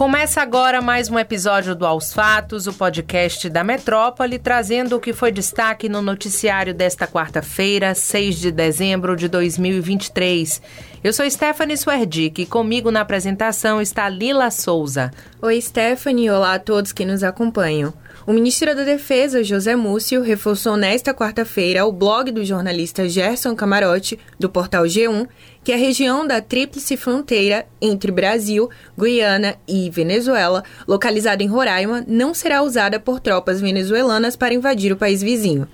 Começa agora mais um episódio do Aos Fatos, o podcast da Metrópole, trazendo o que foi destaque no noticiário desta quarta-feira, 6 de dezembro de 2023. Eu sou Stephanie Swerdick e comigo na apresentação está Lila Souza. Oi, Stephanie, olá a todos que nos acompanham. O ministro da Defesa, José Múcio, reforçou nesta quarta-feira ao blog do jornalista Gerson Camarote, do portal G1, que a região da tríplice fronteira entre Brasil, Guiana e Venezuela, localizada em Roraima, não será usada por tropas venezuelanas para invadir o país vizinho.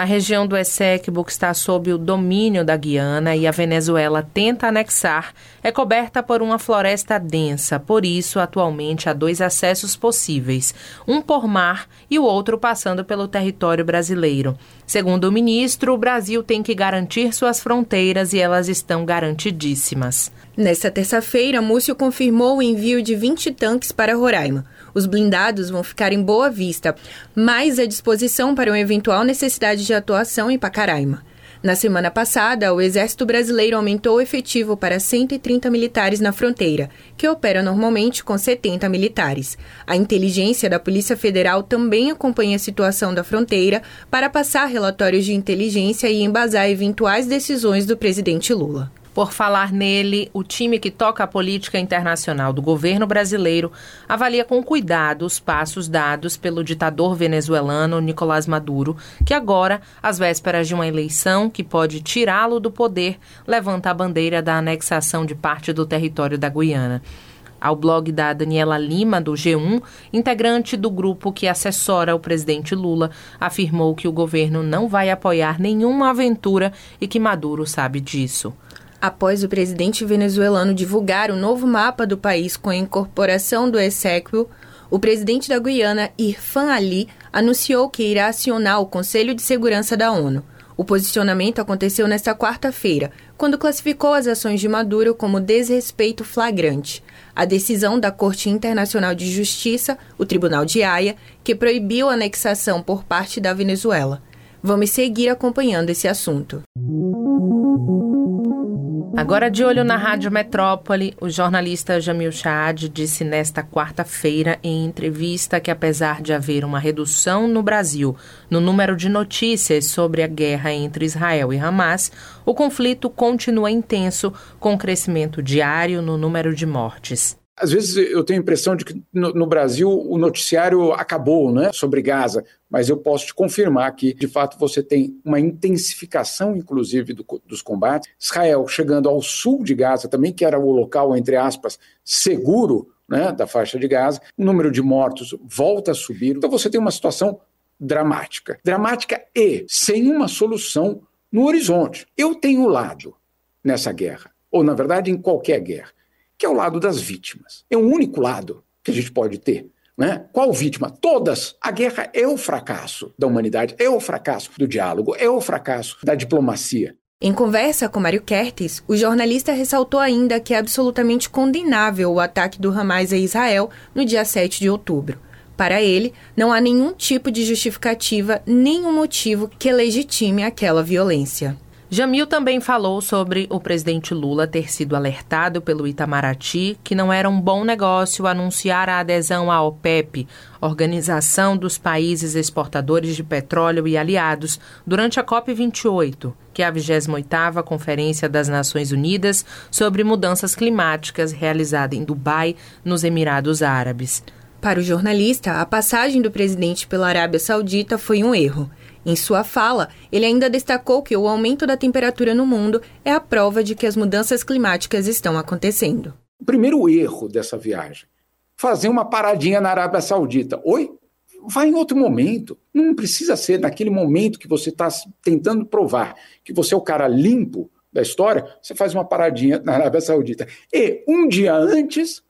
A região do Essequibo, que está sob o domínio da Guiana e a Venezuela tenta anexar, é coberta por uma floresta densa. Por isso, atualmente há dois acessos possíveis, um por mar e o outro passando pelo território brasileiro. Segundo o ministro, o Brasil tem que garantir suas fronteiras e elas estão garantidíssimas. Nesta terça-feira, Múcio confirmou o envio de 20 tanques para Roraima. Os blindados vão ficar em Boa Vista, mais à disposição para uma eventual necessidade de atuação em Pacaraima. Na semana passada, o Exército Brasileiro aumentou o efetivo para 130 militares na fronteira, que opera normalmente com 70 militares. A inteligência da Polícia Federal também acompanha a situação da fronteira para passar relatórios de inteligência e embasar eventuais decisões do presidente Lula. Por falar nele, o time que toca a política internacional do governo brasileiro avalia com cuidado os passos dados pelo ditador venezuelano Nicolás Maduro, que agora, às vésperas de uma eleição que pode tirá-lo do poder, levanta a bandeira da anexação de parte do território da Guiana. Ao blog da Daniela Lima, do G1, integrante do grupo que assessora o presidente Lula, afirmou que o governo não vai apoiar nenhuma aventura e que Maduro sabe disso após o presidente venezuelano divulgar o novo mapa do país com a incorporação do Essequibo, o presidente da Guiana, Irfan Ali, anunciou que irá acionar o Conselho de Segurança da ONU. O posicionamento aconteceu nesta quarta-feira, quando classificou as ações de Maduro como desrespeito flagrante. A decisão da Corte Internacional de Justiça, o Tribunal de Haia, que proibiu a anexação por parte da Venezuela. Vamos seguir acompanhando esse assunto. Agora, de olho na Rádio Metrópole, o jornalista Jamil Chad disse nesta quarta-feira, em entrevista, que apesar de haver uma redução no Brasil no número de notícias sobre a guerra entre Israel e Hamas, o conflito continua intenso, com crescimento diário no número de mortes. Às vezes eu tenho a impressão de que no, no, Brasil o noticiário acabou né, sobre Gaza, mas eu posso te confirmar que, de fato, você tem uma intensificação, inclusive, do, dos combates. Israel chegando ao sul de Gaza também, que era o local, entre aspas, seguro né, da faixa de Gaza, o número de mortos volta a subir. Então você tem uma situação dramática. Dramática e sem uma solução no horizonte. Eu tenho lado nessa guerra, ou na verdade em qualquer guerra que é o lado das vítimas. É o único lado que a gente pode ter. Né? Qual vítima? Todas. A guerra é o fracasso da humanidade, é o fracasso do diálogo, é o fracasso da diplomacia. Em conversa com Mário Kertes, o jornalista ressaltou ainda que é absolutamente condenável o ataque do Hamas a Israel no dia 7 de outubro. Para ele, não há nenhum tipo de justificativa, nenhum motivo que legitime aquela violência. Jamil também falou sobre o presidente Lula ter sido alertado pelo Itamaraty que não era um bom negócio anunciar a adesão à OPEP, Organização dos Países Exportadores de Petróleo e Aliados, durante a COP28, que é a 28ª Conferência das Nações Unidas sobre Mudanças Climáticas realizada em Dubai, nos Emirados Árabes. Para o jornalista, a passagem do presidente pela Arábia Saudita foi um erro. Em sua fala, ele ainda destacou que o aumento da temperatura no mundo é a prova de que as mudanças climáticas estão acontecendo. O primeiro erro dessa viagem, fazer uma paradinha na Arábia Saudita. Oi? Vai em outro momento. Não precisa ser naquele momento que você está tentando provar que você é o cara limpo da história, você faz uma paradinha na Arábia Saudita. E um dia antes,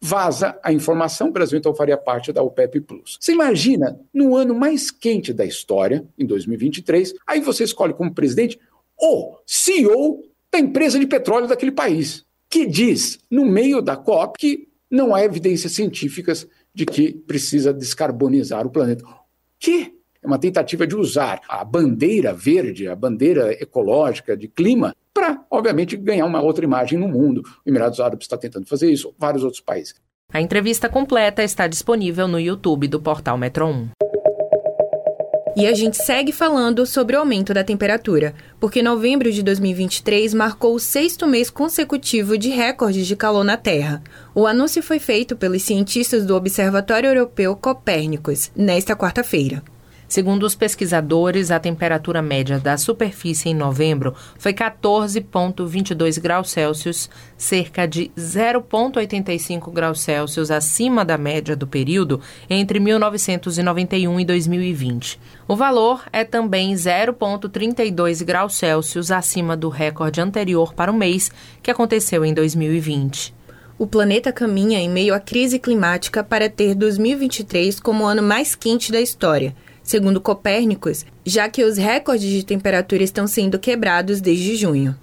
vaza a informação, o Brasil então faria parte da OPEP. Você imagina, no ano mais quente da história, em 2023, aí você escolhe como presidente o CEO da empresa de petróleo daquele país, que diz, no meio da COP, que não há evidências científicas de que precisa descarbonizar o planeta. Que uma tentativa de usar a bandeira verde, a bandeira ecológica de clima, para, obviamente, ganhar uma outra imagem no mundo. O Emirados Árabes está tentando fazer isso, vários outros países. A entrevista completa está disponível no YouTube do portal Metro 1. E a gente segue falando sobre o aumento da temperatura, porque novembro de 2023 marcou o sexto mês consecutivo de recordes de calor na Terra. O anúncio foi feito pelos cientistas do Observatório Europeu Copérnicos nesta quarta-feira. Segundo os pesquisadores, a temperatura média da superfície em novembro foi 14,22 graus Celsius, cerca de 0,85 graus Celsius acima da média do período entre 1991 e 2020. O valor é também 0,32 graus Celsius acima do recorde anterior para o mês, que aconteceu em 2020 o planeta caminha em meio à crise climática para ter 2023 como o ano mais quente da história segundo Copérnicos, já que os recordes de temperatura estão sendo quebrados desde junho.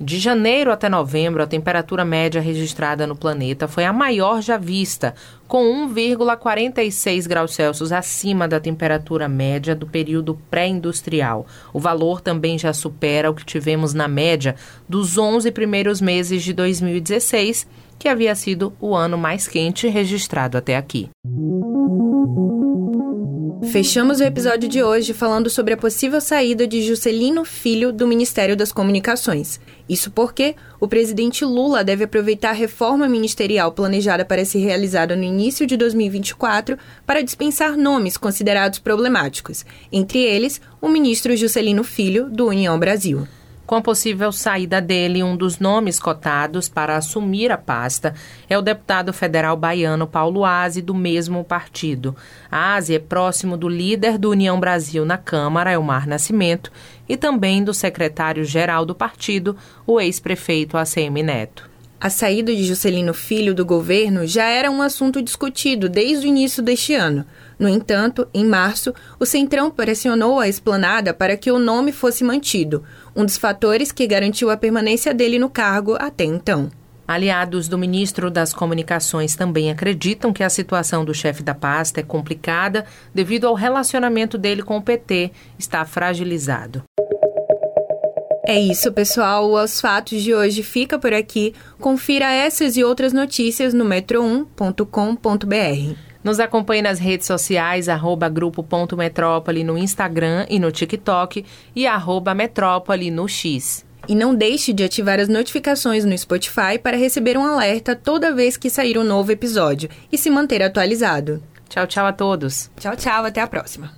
De janeiro até novembro, a temperatura média registrada no planeta foi a maior já vista, com 1,46 graus Celsius acima da temperatura média do período pré-industrial. O valor também já supera o que tivemos na média dos 11 primeiros meses de 2016, que havia sido o ano mais quente registrado até aqui. Fechamos o episódio de hoje falando sobre a possível saída de Juscelino Filho do Ministério das Comunicações. Isso porque o presidente Lula deve aproveitar a reforma ministerial planejada para ser realizada no início de 2024 para dispensar nomes considerados problemáticos, entre eles o ministro Juscelino Filho, do União Brasil. Com a possível saída dele, um dos nomes cotados para assumir a pasta é o deputado federal baiano Paulo Aze, do mesmo partido. Aze é próximo do líder do União Brasil na Câmara, Elmar Nascimento, e também do secretário-geral do partido, o ex-prefeito ACM Neto. A saída de Juscelino Filho do governo já era um assunto discutido desde o início deste ano. No entanto, em março, o Centrão pressionou a esplanada para que o nome fosse mantido, um dos fatores que garantiu a permanência dele no cargo até então. Aliados do ministro das Comunicações também acreditam que a situação do chefe da pasta é complicada devido ao relacionamento dele com o PT está fragilizado. É isso, pessoal. Os fatos de hoje fica por aqui. Confira essas e outras notícias no metro1.com.br. Nos acompanhe nas redes sociais, arroba grupo.metrópole no Instagram e no TikTok e arroba metrópole no X. E não deixe de ativar as notificações no Spotify para receber um alerta toda vez que sair um novo episódio e se manter atualizado. Tchau, tchau a todos. Tchau, tchau. Até a próxima.